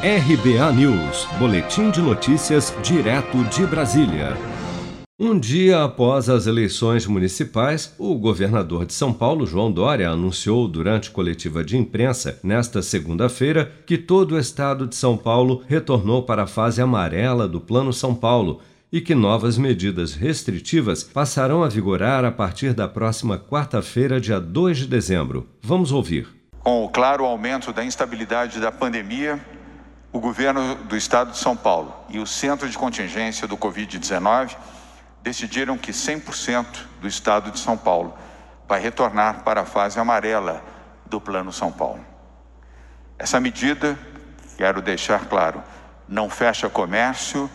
RBA News, Boletim de Notícias, direto de Brasília. Um dia após as eleições municipais, o governador de São Paulo, João Dória, anunciou durante coletiva de imprensa, nesta segunda-feira, que todo o estado de São Paulo retornou para a fase amarela do Plano São Paulo e que novas medidas restritivas passarão a vigorar a partir da próxima quarta-feira, dia 2 de dezembro. Vamos ouvir. Com o claro aumento da instabilidade da pandemia, o governo do estado de São Paulo e o centro de contingência do Covid-19 decidiram que 100% do estado de São Paulo vai retornar para a fase amarela do Plano São Paulo. Essa medida, quero deixar claro, não fecha comércio,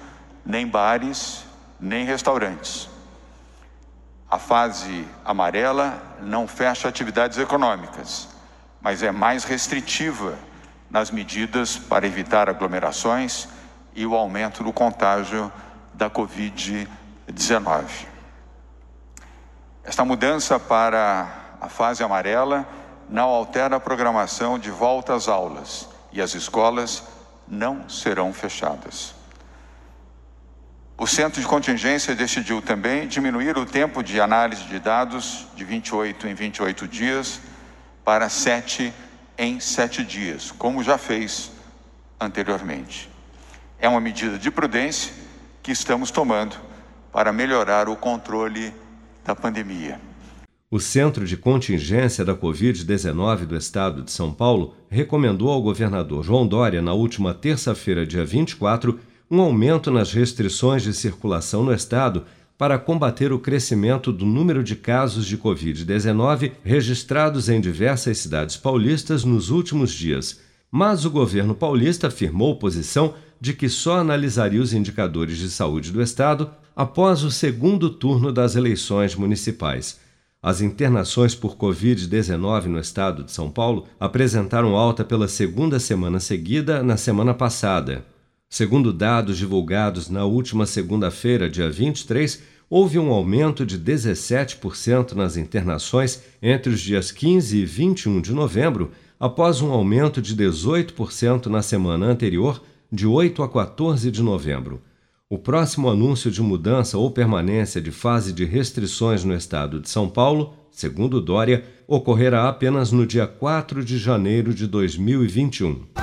nem bares, nem restaurantes. A fase amarela não fecha atividades econômicas, mas é mais restritiva nas medidas para evitar aglomerações e o aumento do contágio da Covid-19. Esta mudança para a fase amarela não altera a programação de volta às aulas e as escolas não serão fechadas. O centro de contingência decidiu também diminuir o tempo de análise de dados de 28 em 28 dias para 7 dias em sete dias, como já fez anteriormente. É uma medida de prudência que estamos tomando para melhorar o controle da pandemia. O Centro de Contingência da Covid-19 do Estado de São Paulo recomendou ao governador João Dória, na última terça-feira, dia 24, um aumento nas restrições de circulação no Estado para combater o crescimento do número de casos de Covid-19 registrados em diversas cidades paulistas nos últimos dias. Mas o governo paulista afirmou posição de que só analisaria os indicadores de saúde do Estado após o segundo turno das eleições municipais. As internações por Covid-19 no estado de São Paulo apresentaram alta pela segunda semana seguida na semana passada. Segundo dados divulgados na última segunda-feira, dia 23, houve um aumento de 17% nas internações entre os dias 15 e 21 de novembro, após um aumento de 18% na semana anterior, de 8 a 14 de novembro. O próximo anúncio de mudança ou permanência de fase de restrições no estado de São Paulo, segundo Dória, ocorrerá apenas no dia 4 de janeiro de 2021.